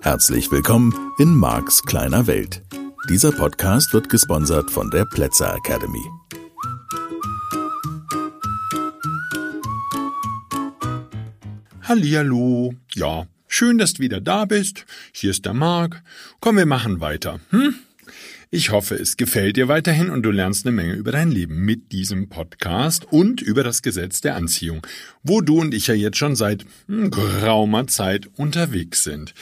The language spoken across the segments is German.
Herzlich willkommen in Marks kleiner Welt. Dieser Podcast wird gesponsert von der Plätzer Academy. Hallihallo. Ja, schön, dass du wieder da bist. Hier ist der Marc. Komm, wir machen weiter. Hm? Ich hoffe, es gefällt dir weiterhin und du lernst eine Menge über dein Leben mit diesem Podcast und über das Gesetz der Anziehung, wo du und ich ja jetzt schon seit hm, geraumer Zeit unterwegs sind.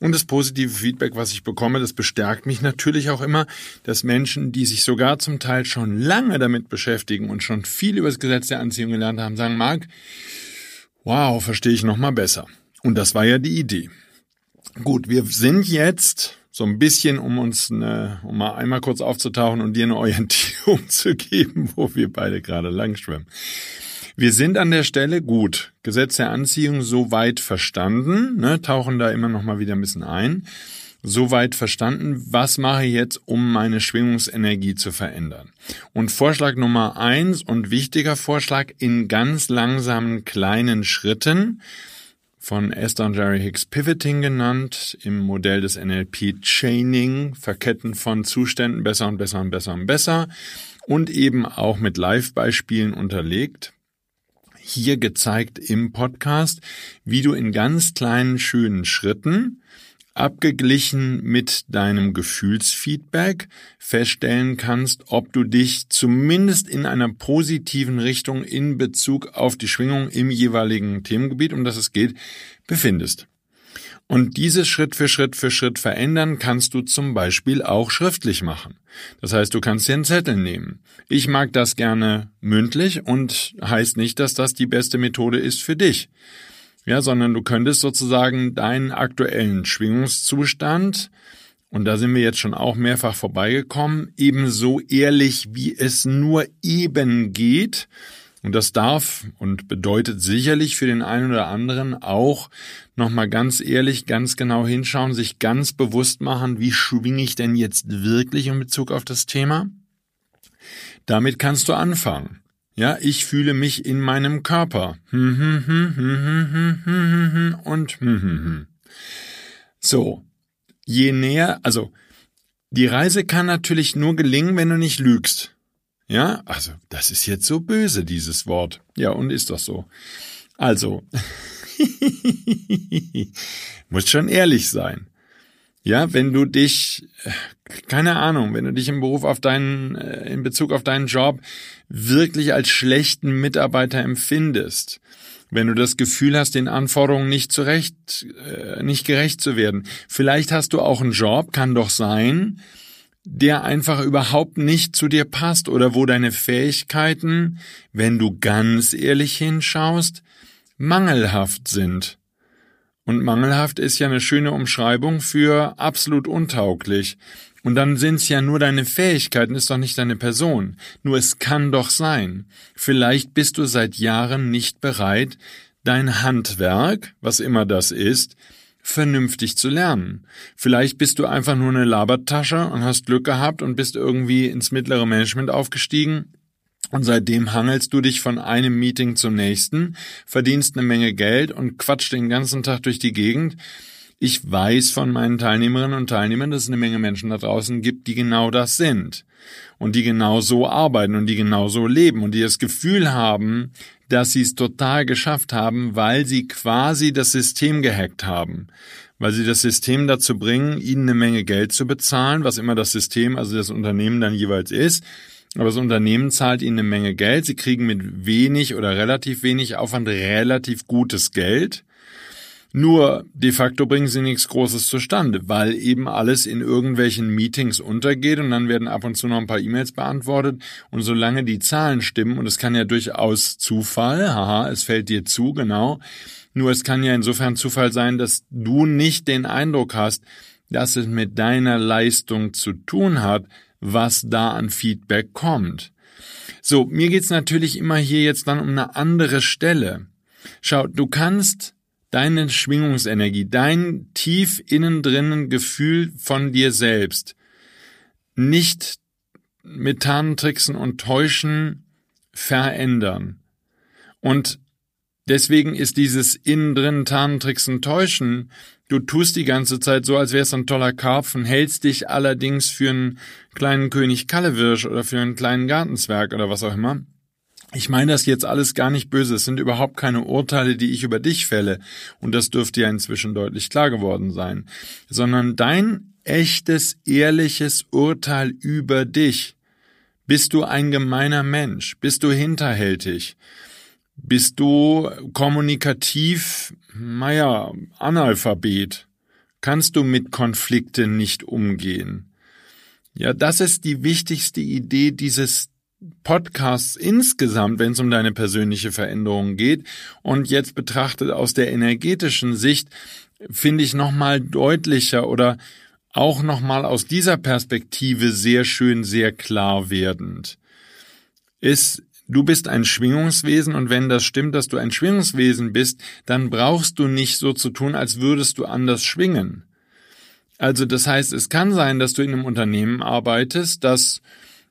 Und das positive Feedback, was ich bekomme, das bestärkt mich natürlich auch immer, dass Menschen, die sich sogar zum Teil schon lange damit beschäftigen und schon viel über das Gesetz der Anziehung gelernt haben, sagen, Marc, wow, verstehe ich noch mal besser. Und das war ja die Idee. Gut, wir sind jetzt so ein bisschen, um uns eine, um mal einmal kurz aufzutauchen und dir eine Orientierung zu geben, wo wir beide gerade lang schwimmen. Wir sind an der Stelle gut. Gesetz der Anziehung so weit verstanden, ne, tauchen da immer noch mal wieder ein bisschen ein. So weit verstanden, was mache ich jetzt, um meine Schwingungsenergie zu verändern? Und Vorschlag Nummer eins und wichtiger Vorschlag in ganz langsamen kleinen Schritten von Esther und Jerry Hicks Pivoting genannt, im Modell des NLP Chaining, Verketten von Zuständen besser und besser und besser und besser und eben auch mit Live-Beispielen unterlegt. Hier gezeigt im Podcast, wie du in ganz kleinen, schönen Schritten abgeglichen mit deinem Gefühlsfeedback feststellen kannst, ob du dich zumindest in einer positiven Richtung in Bezug auf die Schwingung im jeweiligen Themengebiet, um das es geht, befindest. Und dieses Schritt für Schritt für Schritt verändern kannst du zum Beispiel auch schriftlich machen. Das heißt, du kannst dir einen Zettel nehmen. Ich mag das gerne mündlich und heißt nicht, dass das die beste Methode ist für dich ja, sondern du könntest sozusagen deinen aktuellen Schwingungszustand, und da sind wir jetzt schon auch mehrfach vorbeigekommen, ebenso ehrlich wie es nur eben geht, und das darf und bedeutet sicherlich für den einen oder anderen auch nochmal ganz ehrlich, ganz genau hinschauen, sich ganz bewusst machen, wie schwinge ich denn jetzt wirklich in Bezug auf das Thema? Damit kannst du anfangen. Ja, ich fühle mich in meinem Körper. Und so. Je näher, also, die Reise kann natürlich nur gelingen, wenn du nicht lügst. Ja, also, das ist jetzt so böse, dieses Wort. Ja, und ist doch so. Also, muss schon ehrlich sein. Ja, wenn du dich, keine Ahnung, wenn du dich im Beruf auf deinen, äh, in Bezug auf deinen Job wirklich als schlechten Mitarbeiter empfindest, wenn du das Gefühl hast, den Anforderungen nicht zurecht, äh, nicht gerecht zu werden. Vielleicht hast du auch einen Job, kann doch sein, der einfach überhaupt nicht zu dir passt oder wo deine Fähigkeiten, wenn du ganz ehrlich hinschaust, mangelhaft sind. Und mangelhaft ist ja eine schöne Umschreibung für absolut untauglich. Und dann sind's ja nur deine Fähigkeiten, ist doch nicht deine Person. Nur es kann doch sein. Vielleicht bist du seit Jahren nicht bereit, dein Handwerk, was immer das ist, vernünftig zu lernen. Vielleicht bist du einfach nur eine Labertasche und hast Glück gehabt und bist irgendwie ins mittlere Management aufgestiegen und seitdem hangelst du dich von einem Meeting zum nächsten, verdienst eine Menge Geld und quatscht den ganzen Tag durch die Gegend. Ich weiß von meinen Teilnehmerinnen und Teilnehmern, dass es eine Menge Menschen da draußen gibt, die genau das sind. Und die genau so arbeiten und die genau so leben und die das Gefühl haben, dass sie es total geschafft haben, weil sie quasi das System gehackt haben. Weil sie das System dazu bringen, ihnen eine Menge Geld zu bezahlen, was immer das System, also das Unternehmen dann jeweils ist aber das Unternehmen zahlt ihnen eine Menge Geld. Sie kriegen mit wenig oder relativ wenig Aufwand relativ gutes Geld. Nur de facto bringen sie nichts Großes zustande, weil eben alles in irgendwelchen Meetings untergeht und dann werden ab und zu noch ein paar E-Mails beantwortet und solange die Zahlen stimmen, und es kann ja durchaus Zufall, haha, es fällt dir zu, genau, nur es kann ja insofern Zufall sein, dass du nicht den Eindruck hast, dass es mit deiner Leistung zu tun hat, was da an Feedback kommt. So, mir geht's natürlich immer hier jetzt dann um eine andere Stelle. Schau, du kannst deine Schwingungsenergie, dein tief innen drinnen Gefühl von dir selbst nicht mit Tarntricksen und Täuschen verändern. Und deswegen ist dieses innen drin Tarntricksen täuschen, du tust die ganze Zeit so, als wär's ein toller Karpfen, hältst dich allerdings für einen kleinen König Kallewirsch oder für einen kleinen Gartenzwerg oder was auch immer. Ich meine das jetzt alles gar nicht böse, es sind überhaupt keine Urteile, die ich über dich fälle, und das dürfte ja inzwischen deutlich klar geworden sein, sondern dein echtes, ehrliches Urteil über dich. Bist du ein gemeiner Mensch? Bist du hinterhältig? Bist du kommunikativ, naja, Analphabet? Kannst du mit Konflikten nicht umgehen? Ja, das ist die wichtigste Idee dieses Podcasts insgesamt, wenn es um deine persönliche Veränderung geht. Und jetzt betrachtet aus der energetischen Sicht, finde ich nochmal deutlicher oder auch nochmal aus dieser Perspektive sehr schön, sehr klar werdend. Ist, du bist ein Schwingungswesen und wenn das stimmt, dass du ein Schwingungswesen bist, dann brauchst du nicht so zu tun, als würdest du anders schwingen. Also das heißt, es kann sein, dass du in einem Unternehmen arbeitest, das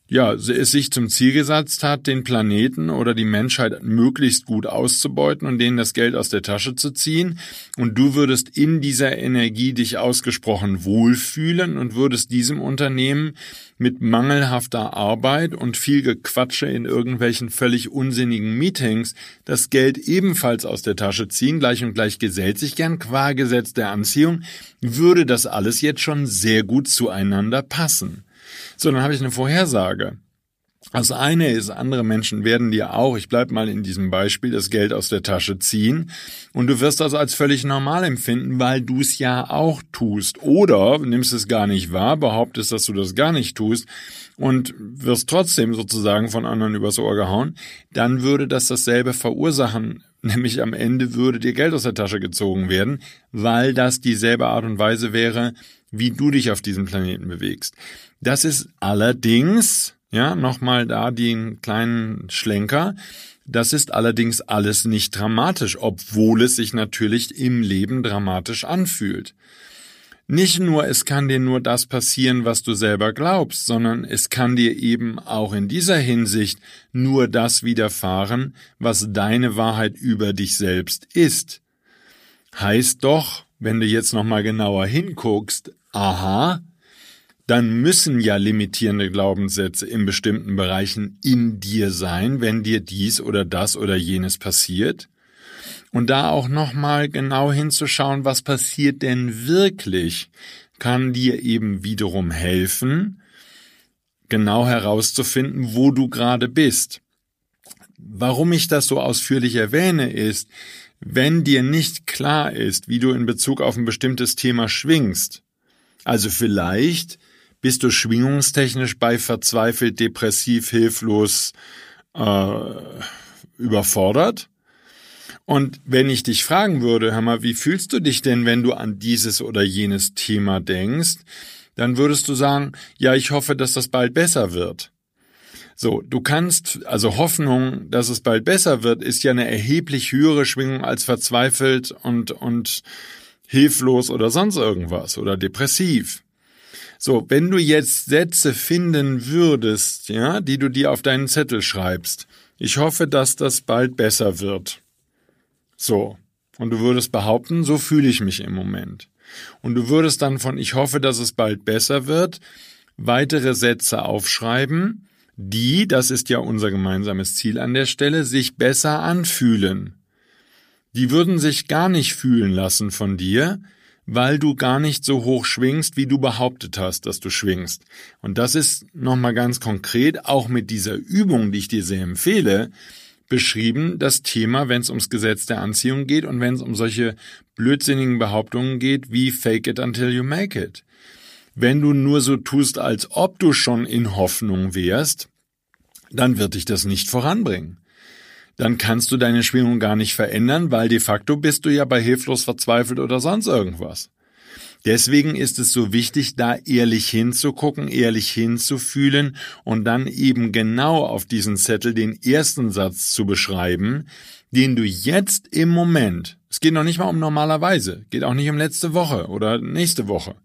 ja, es sich zum Ziel gesetzt hat, den Planeten oder die Menschheit möglichst gut auszubeuten und denen das Geld aus der Tasche zu ziehen. Und du würdest in dieser Energie dich ausgesprochen wohlfühlen und würdest diesem Unternehmen mit mangelhafter Arbeit und viel Gequatsche in irgendwelchen völlig unsinnigen Meetings das Geld ebenfalls aus der Tasche ziehen, gleich und gleich gesellt sich gern qua Gesetz der Anziehung, würde das alles jetzt schon sehr gut zueinander passen. So, dann habe ich eine Vorhersage. Das eine ist, andere Menschen werden dir auch, ich bleib mal in diesem Beispiel, das Geld aus der Tasche ziehen und du wirst das als völlig normal empfinden, weil du es ja auch tust. Oder nimmst es gar nicht wahr, behauptest, dass du das gar nicht tust und wirst trotzdem sozusagen von anderen übers Ohr gehauen, dann würde das dasselbe verursachen, nämlich am Ende würde dir Geld aus der Tasche gezogen werden, weil das dieselbe Art und Weise wäre, wie du dich auf diesem Planeten bewegst. Das ist allerdings, ja, nochmal da den kleinen Schlenker, das ist allerdings alles nicht dramatisch, obwohl es sich natürlich im Leben dramatisch anfühlt. Nicht nur, es kann dir nur das passieren, was du selber glaubst, sondern es kann dir eben auch in dieser Hinsicht nur das widerfahren, was deine Wahrheit über dich selbst ist. Heißt doch, wenn du jetzt nochmal genauer hinguckst, aha, dann müssen ja limitierende Glaubenssätze in bestimmten Bereichen in dir sein, wenn dir dies oder das oder jenes passiert. Und da auch nochmal genau hinzuschauen, was passiert denn wirklich, kann dir eben wiederum helfen, genau herauszufinden, wo du gerade bist. Warum ich das so ausführlich erwähne, ist, wenn dir nicht klar ist, wie du in Bezug auf ein bestimmtes Thema schwingst, also vielleicht bist du schwingungstechnisch bei verzweifelt, depressiv, hilflos, äh, überfordert? Und wenn ich dich fragen würde, hör mal, wie fühlst du dich denn, wenn du an dieses oder jenes Thema denkst, dann würdest du sagen, ja, ich hoffe, dass das bald besser wird. So, du kannst, also Hoffnung, dass es bald besser wird, ist ja eine erheblich höhere Schwingung als verzweifelt und, und hilflos oder sonst irgendwas oder depressiv. So, wenn du jetzt Sätze finden würdest, ja, die du dir auf deinen Zettel schreibst, ich hoffe, dass das bald besser wird. So. Und du würdest behaupten, so fühle ich mich im Moment. Und du würdest dann von ich hoffe, dass es bald besser wird, weitere Sätze aufschreiben, die, das ist ja unser gemeinsames Ziel an der Stelle, sich besser anfühlen. Die würden sich gar nicht fühlen lassen von dir, weil du gar nicht so hoch schwingst, wie du behauptet hast, dass du schwingst. Und das ist nochmal ganz konkret, auch mit dieser Übung, die ich dir sehr empfehle, beschrieben, das Thema, wenn es ums Gesetz der Anziehung geht und wenn es um solche blödsinnigen Behauptungen geht, wie fake it until you make it. Wenn du nur so tust, als ob du schon in Hoffnung wärst, dann wird dich das nicht voranbringen dann kannst du deine Schwingung gar nicht verändern, weil de facto bist du ja bei hilflos verzweifelt oder sonst irgendwas. Deswegen ist es so wichtig, da ehrlich hinzugucken, ehrlich hinzufühlen und dann eben genau auf diesen Zettel den ersten Satz zu beschreiben, den du jetzt im Moment, es geht noch nicht mal um normalerweise, geht auch nicht um letzte Woche oder nächste Woche,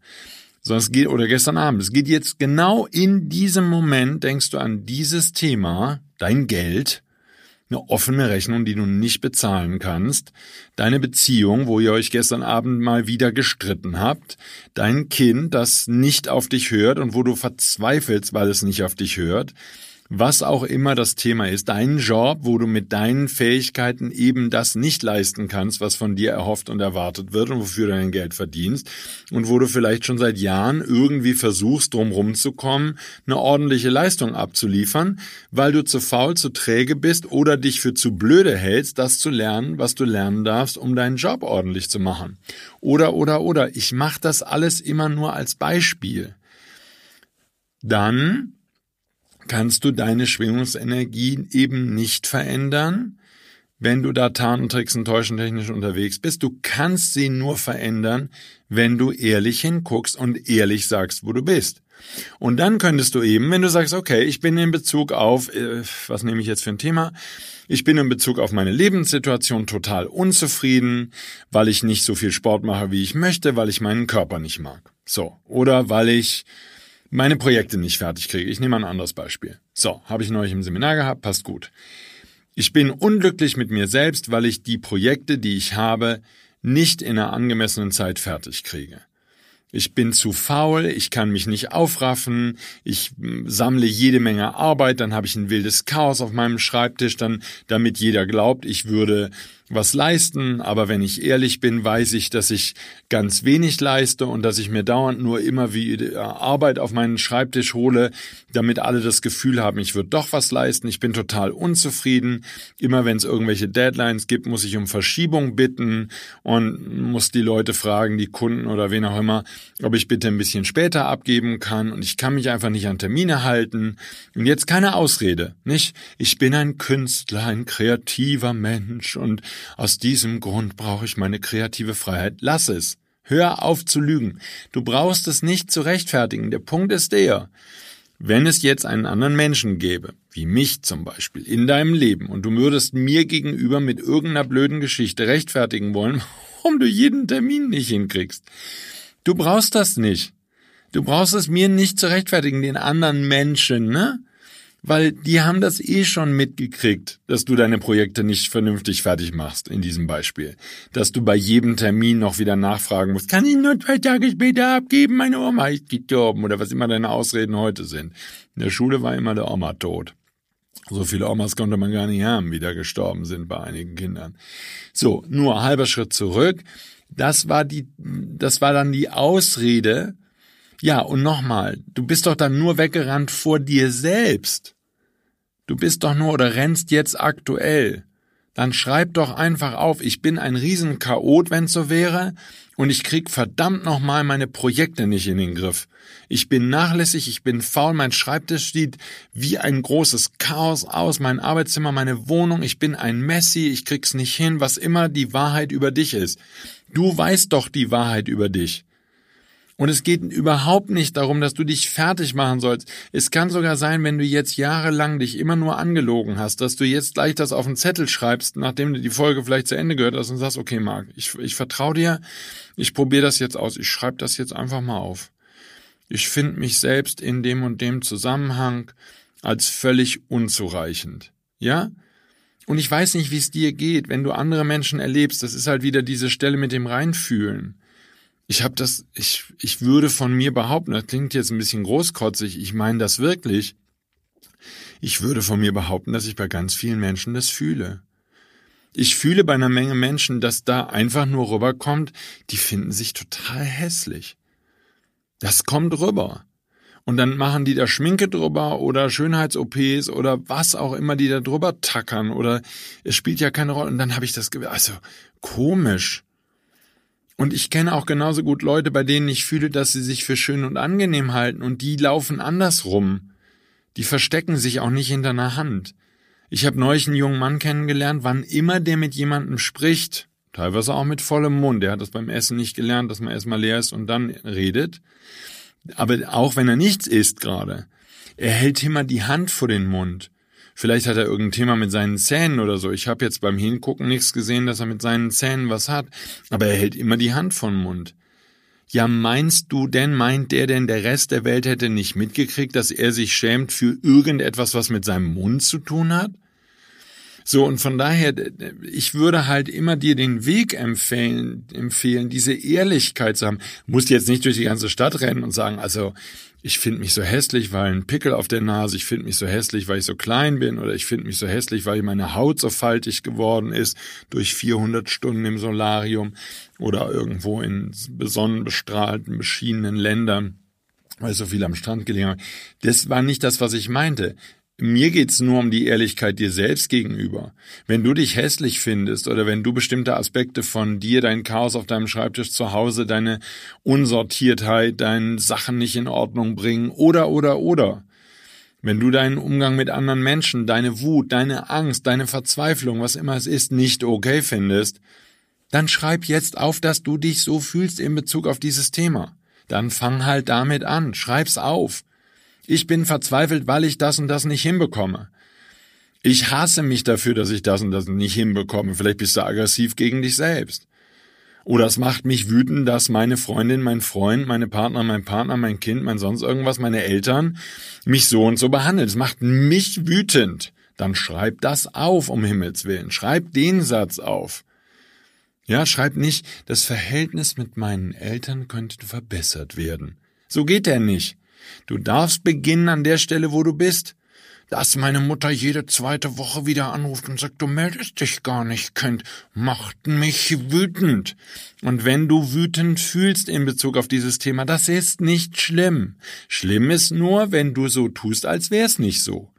sondern es geht, oder gestern Abend, es geht jetzt genau in diesem Moment, denkst du an dieses Thema, dein Geld, eine offene Rechnung, die du nicht bezahlen kannst, deine Beziehung, wo ihr euch gestern Abend mal wieder gestritten habt, dein Kind, das nicht auf dich hört und wo du verzweifelst, weil es nicht auf dich hört, was auch immer das Thema ist, dein Job, wo du mit deinen Fähigkeiten eben das nicht leisten kannst, was von dir erhofft und erwartet wird und wofür du dein Geld verdienst und wo du vielleicht schon seit Jahren irgendwie versuchst, drumherum zu kommen, eine ordentliche Leistung abzuliefern, weil du zu faul, zu träge bist oder dich für zu blöde hältst, das zu lernen, was du lernen darfst, um deinen Job ordentlich zu machen. Oder, oder, oder. Ich mache das alles immer nur als Beispiel. Dann kannst du deine Schwingungsenergie eben nicht verändern, wenn du da Tarn, Tricks und Täuschentechnisch unterwegs bist. Du kannst sie nur verändern, wenn du ehrlich hinguckst und ehrlich sagst, wo du bist. Und dann könntest du eben, wenn du sagst, okay, ich bin in Bezug auf, äh, was nehme ich jetzt für ein Thema? Ich bin in Bezug auf meine Lebenssituation total unzufrieden, weil ich nicht so viel Sport mache, wie ich möchte, weil ich meinen Körper nicht mag. So. Oder weil ich meine Projekte nicht fertig kriege. Ich nehme ein anderes Beispiel. So, habe ich neulich im Seminar gehabt, passt gut. Ich bin unglücklich mit mir selbst, weil ich die Projekte, die ich habe, nicht in einer angemessenen Zeit fertig kriege. Ich bin zu faul, ich kann mich nicht aufraffen, ich hm, sammle jede Menge Arbeit, dann habe ich ein wildes Chaos auf meinem Schreibtisch, dann damit jeder glaubt, ich würde was leisten, aber wenn ich ehrlich bin, weiß ich, dass ich ganz wenig leiste und dass ich mir dauernd nur immer wie Arbeit auf meinen Schreibtisch hole, damit alle das Gefühl haben, ich würde doch was leisten. Ich bin total unzufrieden. Immer wenn es irgendwelche Deadlines gibt, muss ich um Verschiebung bitten und muss die Leute fragen, die Kunden oder wen auch immer, ob ich bitte ein bisschen später abgeben kann und ich kann mich einfach nicht an Termine halten. Und jetzt keine Ausrede, nicht? Ich bin ein Künstler, ein kreativer Mensch und aus diesem Grund brauche ich meine kreative Freiheit. Lass es. Hör auf zu lügen. Du brauchst es nicht zu rechtfertigen. Der Punkt ist der. Wenn es jetzt einen anderen Menschen gäbe, wie mich zum Beispiel, in deinem Leben, und du würdest mir gegenüber mit irgendeiner blöden Geschichte rechtfertigen wollen, warum du jeden Termin nicht hinkriegst. Du brauchst das nicht. Du brauchst es mir nicht zu rechtfertigen, den anderen Menschen, ne? Weil die haben das eh schon mitgekriegt, dass du deine Projekte nicht vernünftig fertig machst, in diesem Beispiel. Dass du bei jedem Termin noch wieder nachfragen musst, kann ich nur zwei Tage später abgeben, meine Oma ist gestorben oder was immer deine Ausreden heute sind. In der Schule war immer der Oma tot. So viele Omas konnte man gar nicht haben, wie da gestorben sind bei einigen Kindern. So, nur halber Schritt zurück. Das war die, das war dann die Ausrede, ja, und nochmal, du bist doch dann nur weggerannt vor dir selbst. Du bist doch nur oder rennst jetzt aktuell. Dann schreib doch einfach auf, ich bin ein Riesenchaot, wenn's so wäre, und ich krieg verdammt nochmal meine Projekte nicht in den Griff. Ich bin nachlässig, ich bin faul, mein Schreibtisch sieht wie ein großes Chaos aus, mein Arbeitszimmer, meine Wohnung, ich bin ein Messi, ich krieg's nicht hin, was immer die Wahrheit über dich ist. Du weißt doch die Wahrheit über dich. Und es geht überhaupt nicht darum, dass du dich fertig machen sollst. Es kann sogar sein, wenn du jetzt jahrelang dich immer nur angelogen hast, dass du jetzt gleich das auf den Zettel schreibst, nachdem du die Folge vielleicht zu Ende gehört hast und sagst, okay, Marc, ich, ich vertraue dir, ich probiere das jetzt aus, ich schreibe das jetzt einfach mal auf. Ich finde mich selbst in dem und dem Zusammenhang als völlig unzureichend. Ja? Und ich weiß nicht, wie es dir geht, wenn du andere Menschen erlebst. Das ist halt wieder diese Stelle mit dem Reinfühlen. Ich habe das, ich, ich würde von mir behaupten, das klingt jetzt ein bisschen großkotzig, ich meine das wirklich. Ich würde von mir behaupten, dass ich bei ganz vielen Menschen das fühle. Ich fühle bei einer Menge Menschen, dass da einfach nur rüberkommt, die finden sich total hässlich. Das kommt rüber. Und dann machen die da Schminke drüber oder Schönheits-OPs oder was auch immer die da drüber tackern oder es spielt ja keine Rolle. Und dann habe ich das, also komisch. Und ich kenne auch genauso gut Leute, bei denen ich fühle, dass sie sich für schön und angenehm halten und die laufen andersrum. Die verstecken sich auch nicht hinter einer Hand. Ich habe neulich einen jungen Mann kennengelernt, wann immer der mit jemandem spricht, teilweise auch mit vollem Mund, der hat das beim Essen nicht gelernt, dass man erstmal leer ist und dann redet, aber auch wenn er nichts isst gerade, er hält immer die Hand vor den Mund. Vielleicht hat er irgendein Thema mit seinen Zähnen oder so. Ich habe jetzt beim Hingucken nichts gesehen, dass er mit seinen Zähnen was hat. Aber er hält immer die Hand vom Mund. Ja, meinst du denn, meint der denn, der Rest der Welt hätte nicht mitgekriegt, dass er sich schämt für irgendetwas, was mit seinem Mund zu tun hat? So, und von daher, ich würde halt immer dir den Weg empfehlen, empfehlen, diese Ehrlichkeit zu haben. Musst jetzt nicht durch die ganze Stadt rennen und sagen, also, ich finde mich so hässlich, weil ein Pickel auf der Nase, ich finde mich so hässlich, weil ich so klein bin, oder ich finde mich so hässlich, weil meine Haut so faltig geworden ist durch 400 Stunden im Solarium oder irgendwo in besonnenbestrahlten, beschienenen Ländern, weil ich so viel am Strand gelegen habe. Das war nicht das, was ich meinte. Mir geht's nur um die Ehrlichkeit dir selbst gegenüber. Wenn du dich hässlich findest oder wenn du bestimmte Aspekte von dir, dein Chaos auf deinem Schreibtisch zu Hause, deine Unsortiertheit, deine Sachen nicht in Ordnung bringen oder oder oder. Wenn du deinen Umgang mit anderen Menschen, deine Wut, deine Angst, deine Verzweiflung, was immer es ist, nicht okay findest, dann schreib jetzt auf, dass du dich so fühlst in Bezug auf dieses Thema. Dann fang halt damit an, schreib's auf. Ich bin verzweifelt, weil ich das und das nicht hinbekomme. Ich hasse mich dafür, dass ich das und das nicht hinbekomme. Vielleicht bist du aggressiv gegen dich selbst. Oder es macht mich wütend, dass meine Freundin, mein Freund, meine Partner, mein Partner, mein Kind, mein sonst irgendwas, meine Eltern mich so und so behandeln. Es macht mich wütend. Dann schreib das auf, um Himmels Willen. Schreib den Satz auf. Ja, schreib nicht, das Verhältnis mit meinen Eltern könnte verbessert werden. So geht er nicht. Du darfst beginnen an der Stelle, wo du bist. Dass meine Mutter jede zweite Woche wieder anruft und sagt, du meldest dich gar nicht, könnt, macht mich wütend. Und wenn du wütend fühlst in Bezug auf dieses Thema, das ist nicht schlimm. Schlimm ist nur, wenn du so tust, als wär's nicht so.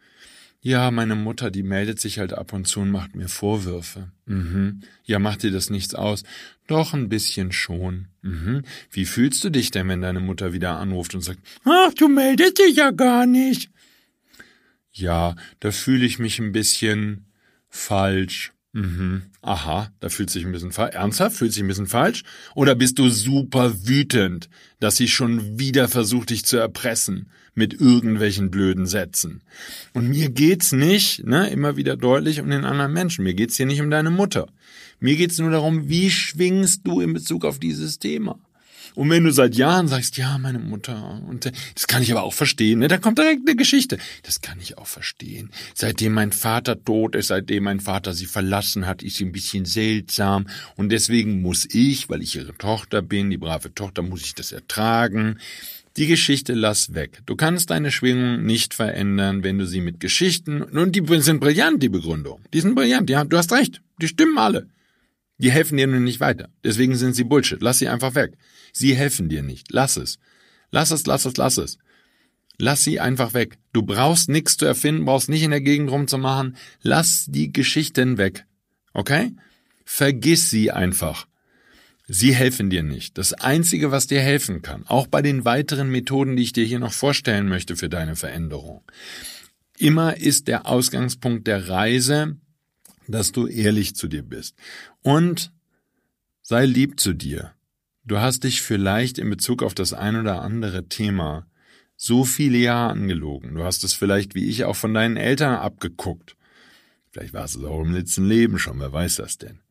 Ja, meine Mutter, die meldet sich halt ab und zu und macht mir Vorwürfe. Mhm. Ja, macht dir das nichts aus? Doch ein bisschen schon. Mhm. Wie fühlst du dich denn, wenn deine Mutter wieder anruft und sagt, ach, du meldest dich ja gar nicht? Ja, da fühle ich mich ein bisschen falsch. Mhm. Aha, da fühlt sich ein bisschen falsch. Ernsthaft? Fühlt sich ein bisschen falsch? Oder bist du super wütend, dass sie schon wieder versucht, dich zu erpressen? mit irgendwelchen blöden Sätzen. Und mir geht's nicht, ne, immer wieder deutlich um den anderen Menschen. Mir geht's hier nicht um deine Mutter. Mir geht's nur darum, wie schwingst du in Bezug auf dieses Thema? Und wenn du seit Jahren sagst, ja, meine Mutter, und das kann ich aber auch verstehen, ne? da kommt direkt eine Geschichte. Das kann ich auch verstehen. Seitdem mein Vater tot ist, seitdem mein Vater sie verlassen hat, ist sie ein bisschen seltsam. Und deswegen muss ich, weil ich ihre Tochter bin, die brave Tochter, muss ich das ertragen. Die Geschichte lass weg. Du kannst deine Schwingung nicht verändern, wenn du sie mit Geschichten, und die sind brillant, die Begründung. Die sind brillant, ja, du hast recht. Die stimmen alle. Die helfen dir nur nicht weiter. Deswegen sind sie Bullshit. Lass sie einfach weg. Sie helfen dir nicht. Lass es. Lass es, lass es, lass es. Lass sie einfach weg. Du brauchst nichts zu erfinden, brauchst nicht in der Gegend rumzumachen. Lass die Geschichten weg. Okay? Vergiss sie einfach. Sie helfen dir nicht. Das Einzige, was dir helfen kann, auch bei den weiteren Methoden, die ich dir hier noch vorstellen möchte für deine Veränderung, immer ist der Ausgangspunkt der Reise, dass du ehrlich zu dir bist. Und sei lieb zu dir. Du hast dich vielleicht in Bezug auf das ein oder andere Thema so viele Jahre angelogen. Du hast es vielleicht wie ich auch von deinen Eltern abgeguckt. Vielleicht war es auch im letzten Leben schon, wer weiß das denn.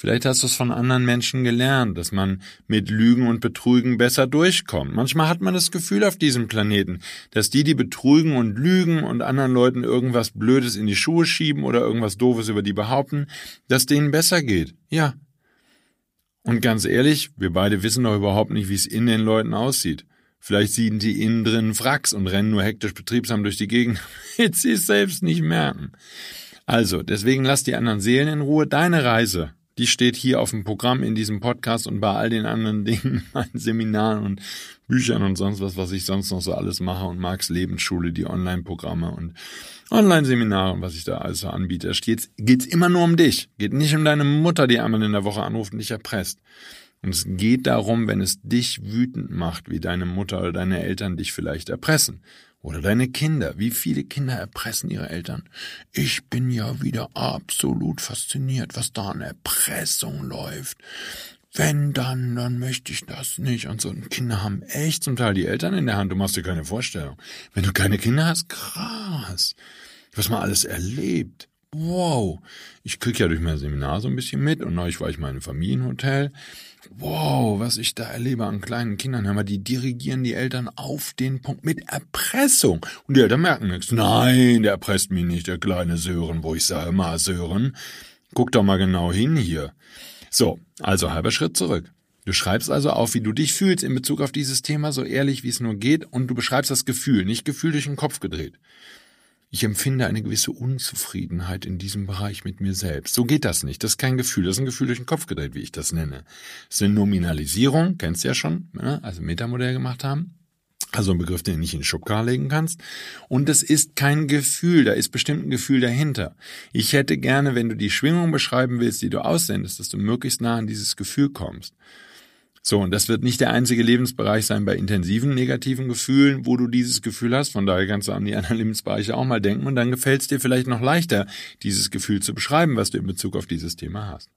Vielleicht hast du es von anderen Menschen gelernt, dass man mit Lügen und Betrügen besser durchkommt. Manchmal hat man das Gefühl auf diesem Planeten, dass die, die betrügen und lügen und anderen Leuten irgendwas Blödes in die Schuhe schieben oder irgendwas Doofes über die behaupten, dass denen besser geht. Ja. Und ganz ehrlich, wir beide wissen doch überhaupt nicht, wie es in den Leuten aussieht. Vielleicht sehen die innen drin Wracks und rennen nur hektisch betriebsam durch die Gegend, jetzt sie es selbst nicht merken. Also, deswegen lass die anderen Seelen in Ruhe. Deine Reise die steht hier auf dem Programm in diesem Podcast und bei all den anderen Dingen, meinen Seminaren und Büchern und sonst was, was ich sonst noch so alles mache und Marx Lebensschule, die Online-Programme und Online-Seminare und was ich da alles so anbiete. Da geht's, geht's immer nur um dich. Geht nicht um deine Mutter, die einmal in der Woche anruft und dich erpresst. Und es geht darum, wenn es dich wütend macht, wie deine Mutter oder deine Eltern dich vielleicht erpressen. Oder deine Kinder. Wie viele Kinder erpressen ihre Eltern? Ich bin ja wieder absolut fasziniert, was da an Erpressung läuft. Wenn dann, dann möchte ich das nicht. Und so und Kinder haben echt zum Teil die Eltern in der Hand. Du machst dir keine Vorstellung. Wenn du keine Kinder hast, krass. Was man alles erlebt. wow, ich krieg ja durch mein Seminar so ein bisschen mit und neulich war ich mal in einem Familienhotel. Wow, was ich da erlebe an kleinen Kindern. Hör mal, die dirigieren die Eltern auf den Punkt mit Erpressung. Und die Eltern merken nichts. Nein, der erpresst mich nicht, der kleine Sören, wo ich sage, mal Sören, guck doch mal genau hin hier. So, also halber Schritt zurück. Du schreibst also auf, wie du dich fühlst in Bezug auf dieses Thema, so ehrlich wie es nur geht, und du beschreibst das Gefühl, nicht Gefühl durch den Kopf gedreht. Ich empfinde eine gewisse Unzufriedenheit in diesem Bereich mit mir selbst. So geht das nicht. Das ist kein Gefühl, das ist ein Gefühl durch den Kopf gedreht, wie ich das nenne. Das ist eine Nominalisierung, kennst du ja schon, ne? also Metamodell gemacht haben. Also ein Begriff, den du nicht in den Schubkar legen kannst. Und es ist kein Gefühl, da ist bestimmt ein Gefühl dahinter. Ich hätte gerne, wenn du die Schwingung beschreiben willst, die du aussendest, dass du möglichst nah an dieses Gefühl kommst. So, und das wird nicht der einzige Lebensbereich sein bei intensiven negativen Gefühlen, wo du dieses Gefühl hast. Von daher kannst du an die anderen Lebensbereiche auch mal denken und dann gefällt es dir vielleicht noch leichter, dieses Gefühl zu beschreiben, was du in Bezug auf dieses Thema hast.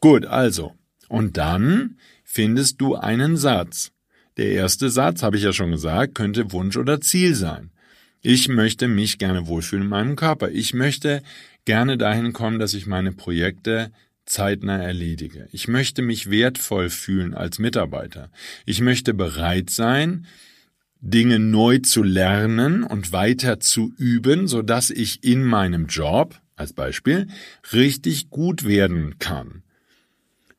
Gut, also. Und dann findest du einen Satz. Der erste Satz, habe ich ja schon gesagt, könnte Wunsch oder Ziel sein. Ich möchte mich gerne wohlfühlen in meinem Körper. Ich möchte gerne dahin kommen, dass ich meine Projekte zeitnah erledige. Ich möchte mich wertvoll fühlen als Mitarbeiter. Ich möchte bereit sein, Dinge neu zu lernen und weiter zu üben, so dass ich in meinem Job, als Beispiel, richtig gut werden kann.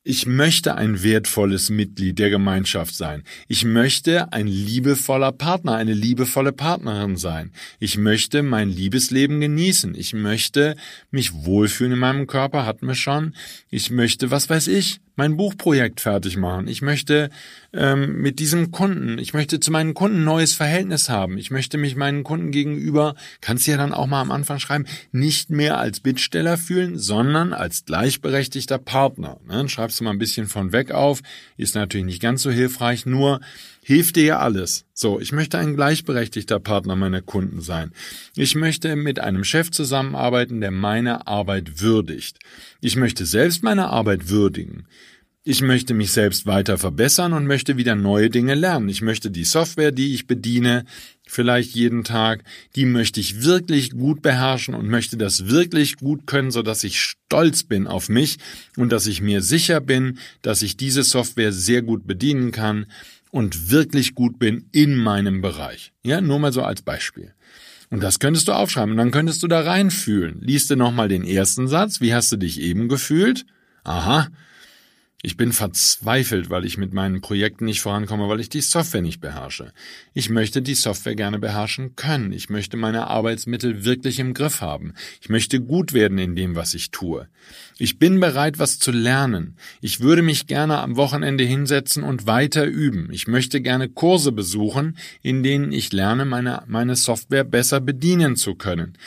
Ich möchte ein wertvolles Mitglied der Gemeinschaft sein. Ich möchte ein liebevoller Partner, eine liebevolle Partnerin sein. Ich möchte mein Liebesleben genießen. Ich möchte mich wohlfühlen in meinem Körper, hatten wir schon. Ich möchte, was weiß ich, mein Buchprojekt fertig machen. Ich möchte ähm, mit diesem Kunden, ich möchte zu meinen Kunden neues Verhältnis haben. Ich möchte mich meinen Kunden gegenüber, kannst du ja dann auch mal am Anfang schreiben, nicht mehr als Bittsteller fühlen, sondern als gleichberechtigter Partner. Ne? Schreibst du mal ein bisschen von weg auf, ist natürlich nicht ganz so hilfreich, nur hilft dir ja alles. So, ich möchte ein gleichberechtigter Partner meiner Kunden sein. Ich möchte mit einem Chef zusammenarbeiten, der meine Arbeit würdigt. Ich möchte selbst meine Arbeit würdigen. Ich möchte mich selbst weiter verbessern und möchte wieder neue Dinge lernen. Ich möchte die Software, die ich bediene, vielleicht jeden Tag, die möchte ich wirklich gut beherrschen und möchte das wirklich gut können, so dass ich stolz bin auf mich und dass ich mir sicher bin, dass ich diese Software sehr gut bedienen kann und wirklich gut bin in meinem Bereich. Ja, nur mal so als Beispiel. Und das könntest du aufschreiben und dann könntest du da reinfühlen. Liest du nochmal den ersten Satz. Wie hast du dich eben gefühlt? Aha, ich bin verzweifelt, weil ich mit meinen Projekten nicht vorankomme, weil ich die Software nicht beherrsche. Ich möchte die Software gerne beherrschen können. Ich möchte meine Arbeitsmittel wirklich im Griff haben. Ich möchte gut werden in dem, was ich tue. Ich bin bereit, was zu lernen. Ich würde mich gerne am Wochenende hinsetzen und weiter üben. Ich möchte gerne Kurse besuchen, in denen ich lerne, meine, meine Software besser bedienen zu können.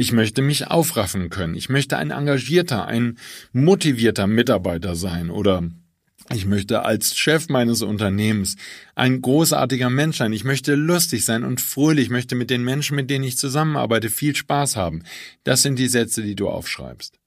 Ich möchte mich aufraffen können. Ich möchte ein engagierter, ein motivierter Mitarbeiter sein oder ich möchte als Chef meines Unternehmens ein großartiger Mensch sein. Ich möchte lustig sein und fröhlich. Ich möchte mit den Menschen, mit denen ich zusammenarbeite, viel Spaß haben. Das sind die Sätze, die du aufschreibst.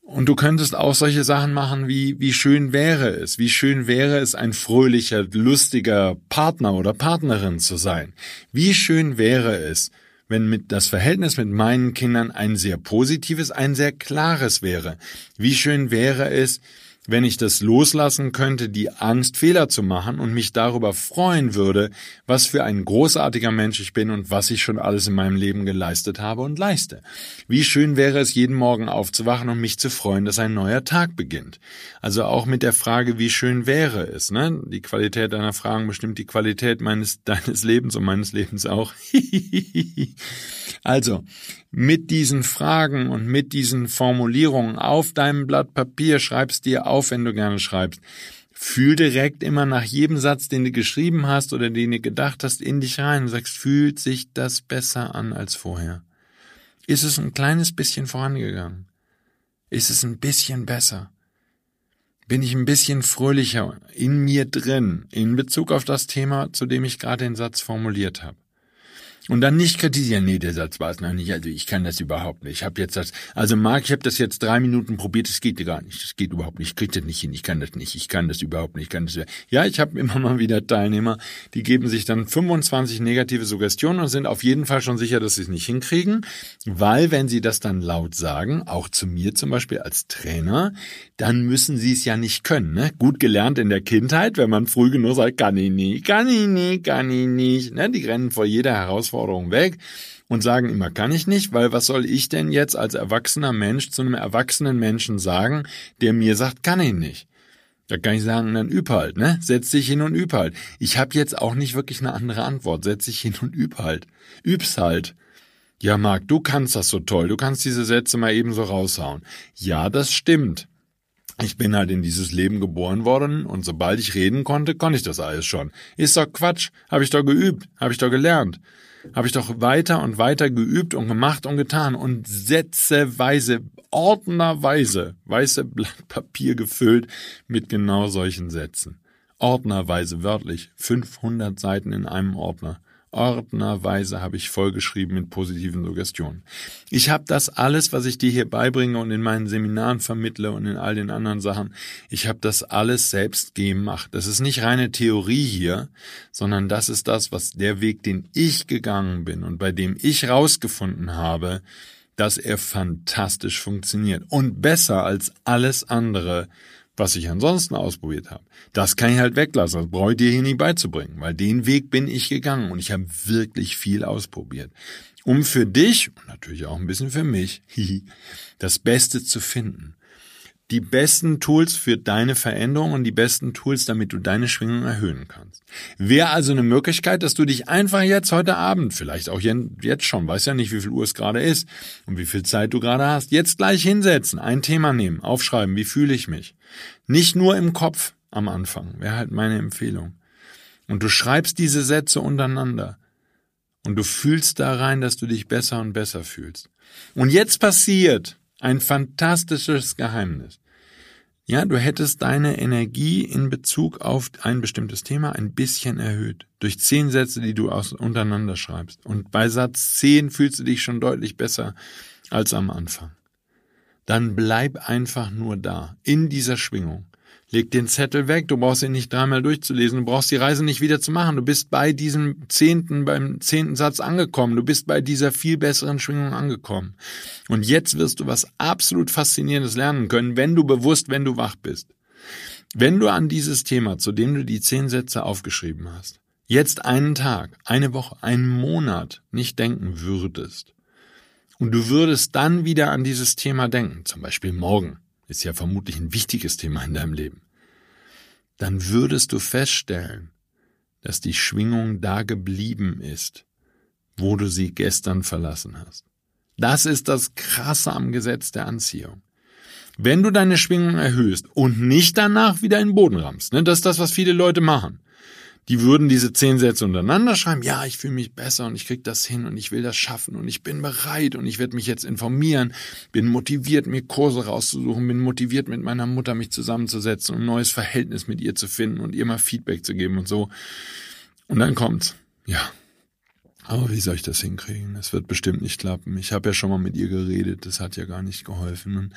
Und du könntest auch solche Sachen machen wie, wie schön wäre es, wie schön wäre es, ein fröhlicher, lustiger Partner oder Partnerin zu sein. Wie schön wäre es, wenn mit das Verhältnis mit meinen Kindern ein sehr positives, ein sehr klares wäre. Wie schön wäre es, wenn ich das loslassen könnte, die Angst, Fehler zu machen und mich darüber freuen würde, was für ein großartiger Mensch ich bin und was ich schon alles in meinem Leben geleistet habe und leiste. Wie schön wäre es, jeden Morgen aufzuwachen und mich zu freuen, dass ein neuer Tag beginnt. Also auch mit der Frage, wie schön wäre es, ne? Die Qualität deiner Fragen bestimmt die Qualität meines, deines Lebens und meines Lebens auch. also, mit diesen Fragen und mit diesen Formulierungen auf deinem Blatt Papier schreibst dir auf, wenn du gerne schreibst. Fühl direkt immer nach jedem Satz, den du geschrieben hast oder den du gedacht hast, in dich rein und sagst, fühlt sich das besser an als vorher? Ist es ein kleines bisschen vorangegangen? Ist es ein bisschen besser? Bin ich ein bisschen fröhlicher in mir drin in Bezug auf das Thema, zu dem ich gerade den Satz formuliert habe? Und dann nicht kritisieren, nee, der Satz war es noch nicht, also ich kann das überhaupt nicht. Ich habe jetzt das, also Marc, ich habe das jetzt drei Minuten probiert, das geht gar nicht, das geht überhaupt nicht, ich krieg das nicht hin, ich kann das nicht, ich kann das überhaupt nicht, ich kann das. Ja, ich habe immer mal wieder Teilnehmer, die geben sich dann 25 negative Suggestionen und sind auf jeden Fall schon sicher, dass sie es nicht hinkriegen, weil wenn sie das dann laut sagen, auch zu mir zum Beispiel als Trainer, dann müssen sie es ja nicht können. Ne? Gut gelernt in der Kindheit, wenn man früh genug sagt, kann ich nicht, kann ich nicht, kann ich nicht. Ne? Die rennen vor jeder Herausforderung weg und sagen immer, kann ich nicht, weil was soll ich denn jetzt als erwachsener Mensch zu einem erwachsenen Menschen sagen, der mir sagt, kann ich nicht. Da kann ich sagen, dann üb halt, ne? Setz dich hin und üb halt. Ich habe jetzt auch nicht wirklich eine andere Antwort. Setz dich hin und üb halt. Üb's halt. Ja, Marc, du kannst das so toll. Du kannst diese Sätze mal eben so raushauen. Ja, das stimmt. Ich bin halt in dieses Leben geboren worden und sobald ich reden konnte, konnte ich das alles schon. Ist doch Quatsch. Habe ich doch geübt. Habe ich doch gelernt. Habe ich doch weiter und weiter geübt und gemacht und getan und sätzeweise, ordnerweise, weiße Blatt Papier gefüllt mit genau solchen Sätzen. Ordnerweise, wörtlich. 500 Seiten in einem Ordner ordnerweise habe ich vollgeschrieben mit positiven Suggestionen. Ich habe das alles, was ich dir hier beibringe und in meinen Seminaren vermittle und in all den anderen Sachen, ich habe das alles selbst gemacht. Das ist nicht reine Theorie hier, sondern das ist das, was der Weg, den ich gegangen bin und bei dem ich rausgefunden habe, dass er fantastisch funktioniert und besser als alles andere, was ich ansonsten ausprobiert habe. Das kann ich halt weglassen. Das brauche ich dir hier nicht beizubringen, weil den Weg bin ich gegangen und ich habe wirklich viel ausprobiert. Um für dich und natürlich auch ein bisschen für mich das Beste zu finden die besten Tools für deine Veränderung und die besten Tools, damit du deine Schwingung erhöhen kannst. Wäre also eine Möglichkeit, dass du dich einfach jetzt heute Abend, vielleicht auch jetzt schon, weiß ja nicht, wie viel Uhr es gerade ist und wie viel Zeit du gerade hast, jetzt gleich hinsetzen, ein Thema nehmen, aufschreiben, wie fühle ich mich. Nicht nur im Kopf am Anfang, wäre halt meine Empfehlung. Und du schreibst diese Sätze untereinander. Und du fühlst da rein, dass du dich besser und besser fühlst. Und jetzt passiert, ein fantastisches Geheimnis. Ja, du hättest deine Energie in Bezug auf ein bestimmtes Thema ein bisschen erhöht. Durch zehn Sätze, die du untereinander schreibst. Und bei Satz zehn fühlst du dich schon deutlich besser als am Anfang. Dann bleib einfach nur da, in dieser Schwingung. Leg den Zettel weg, du brauchst ihn nicht dreimal durchzulesen, du brauchst die Reise nicht wieder zu machen. Du bist bei diesem zehnten, beim zehnten Satz angekommen, du bist bei dieser viel besseren Schwingung angekommen. Und jetzt wirst du was absolut Faszinierendes lernen können, wenn du bewusst, wenn du wach bist. Wenn du an dieses Thema, zu dem du die zehn Sätze aufgeschrieben hast, jetzt einen Tag, eine Woche, einen Monat nicht denken würdest, und du würdest dann wieder an dieses Thema denken, zum Beispiel morgen, ist ja vermutlich ein wichtiges Thema in deinem Leben, dann würdest du feststellen, dass die Schwingung da geblieben ist, wo du sie gestern verlassen hast. Das ist das Krasse am Gesetz der Anziehung. Wenn du deine Schwingung erhöhst und nicht danach wieder in den Boden rammst, ne, das ist das, was viele Leute machen die würden diese zehn Sätze untereinander schreiben, ja, ich fühle mich besser und ich krieg das hin und ich will das schaffen und ich bin bereit und ich werde mich jetzt informieren, bin motiviert, mir Kurse rauszusuchen, bin motiviert, mit meiner Mutter mich zusammenzusetzen und ein neues Verhältnis mit ihr zu finden und ihr mal Feedback zu geben und so. Und dann kommt's. Ja, aber wie soll ich das hinkriegen? Das wird bestimmt nicht klappen. Ich habe ja schon mal mit ihr geredet, das hat ja gar nicht geholfen. Und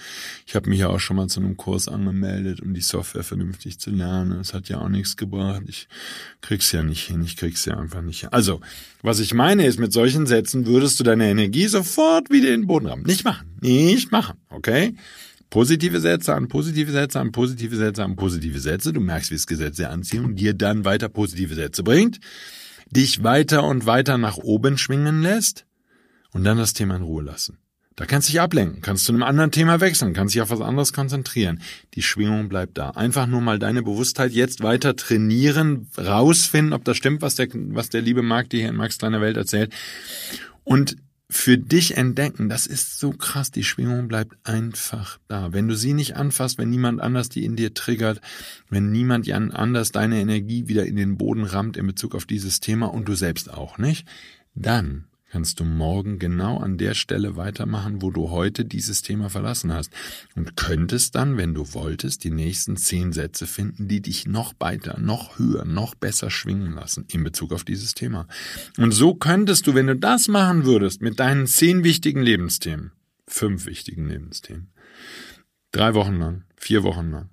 ich habe mich ja auch schon mal zu einem Kurs angemeldet, um die Software vernünftig zu lernen. Es hat ja auch nichts gebracht. Ich krieg's ja nicht hin, ich krieg's ja einfach nicht hin. Also, was ich meine ist, mit solchen Sätzen würdest du deine Energie sofort wieder in den Boden rammen. Nicht machen. Nicht machen, okay? Positive Sätze an positive Sätze an positive Sätze an positive Sätze. Du merkst, wie das Gesetz der Anziehung dir dann weiter positive Sätze bringt dich weiter und weiter nach oben schwingen lässt und dann das Thema in Ruhe lassen. Da kannst du dich ablenken, kannst zu einem anderen Thema wechseln, kannst dich auf was anderes konzentrieren. Die Schwingung bleibt da. Einfach nur mal deine Bewusstheit jetzt weiter trainieren, rausfinden, ob das stimmt, was der, was der liebe Marc dir hier in Max Kleiner Welt erzählt. Und für dich entdecken, das ist so krass, die Schwingung bleibt einfach da. Wenn du sie nicht anfasst, wenn niemand anders die in dir triggert, wenn niemand anders deine Energie wieder in den Boden rammt in Bezug auf dieses Thema und du selbst auch nicht, dann kannst du morgen genau an der Stelle weitermachen, wo du heute dieses Thema verlassen hast. Und könntest dann, wenn du wolltest, die nächsten zehn Sätze finden, die dich noch weiter, noch höher, noch besser schwingen lassen in Bezug auf dieses Thema. Und so könntest du, wenn du das machen würdest, mit deinen zehn wichtigen Lebensthemen, fünf wichtigen Lebensthemen, drei Wochen lang, vier Wochen lang,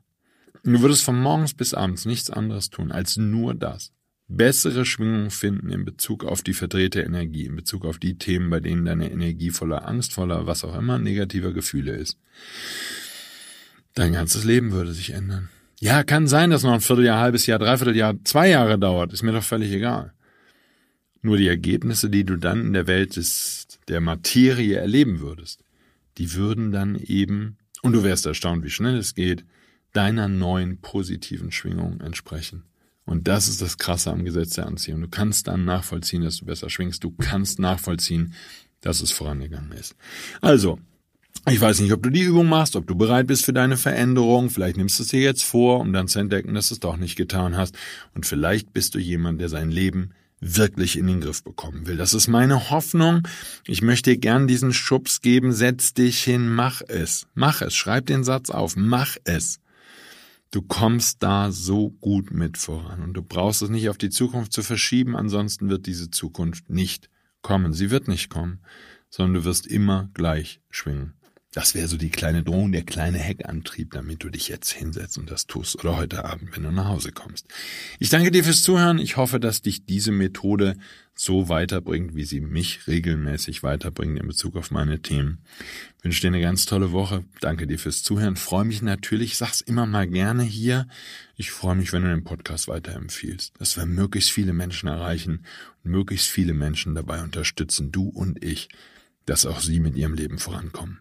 du würdest von morgens bis abends nichts anderes tun als nur das bessere Schwingungen finden in Bezug auf die verdrehte Energie, in Bezug auf die Themen, bei denen deine Energie voller Angst, voller was auch immer negativer Gefühle ist. Dein ganzes Leben würde sich ändern. Ja, kann sein, dass noch ein Vierteljahr, halbes Jahr, Dreivierteljahr, zwei Jahre dauert, ist mir doch völlig egal. Nur die Ergebnisse, die du dann in der Welt des, der Materie erleben würdest, die würden dann eben, und du wärst erstaunt, wie schnell es geht, deiner neuen positiven Schwingung entsprechen. Und das ist das Krasse am Gesetz der Anziehung. Du kannst dann nachvollziehen, dass du besser schwingst. Du kannst nachvollziehen, dass es vorangegangen ist. Also, ich weiß nicht, ob du die Übung machst, ob du bereit bist für deine Veränderung. Vielleicht nimmst du es dir jetzt vor, um dann zu entdecken, dass du es doch nicht getan hast. Und vielleicht bist du jemand, der sein Leben wirklich in den Griff bekommen will. Das ist meine Hoffnung. Ich möchte dir gern diesen Schubs geben. Setz dich hin, mach es. Mach es. Schreib den Satz auf. Mach es. Du kommst da so gut mit voran und du brauchst es nicht auf die Zukunft zu verschieben, ansonsten wird diese Zukunft nicht kommen. Sie wird nicht kommen, sondern du wirst immer gleich schwingen. Das wäre so die kleine Drohung, der kleine Heckantrieb, damit du dich jetzt hinsetzt und das tust oder heute Abend, wenn du nach Hause kommst. Ich danke dir fürs Zuhören. Ich hoffe, dass dich diese Methode so weiterbringt, wie sie mich regelmäßig weiterbringt in Bezug auf meine Themen. Ich wünsche dir eine ganz tolle Woche. Danke dir fürs Zuhören. Freue mich natürlich, sag's immer mal gerne hier. Ich freue mich, wenn du den Podcast weiterempfiehlst, dass wir möglichst viele Menschen erreichen und möglichst viele Menschen dabei unterstützen, du und ich, dass auch sie mit ihrem Leben vorankommen.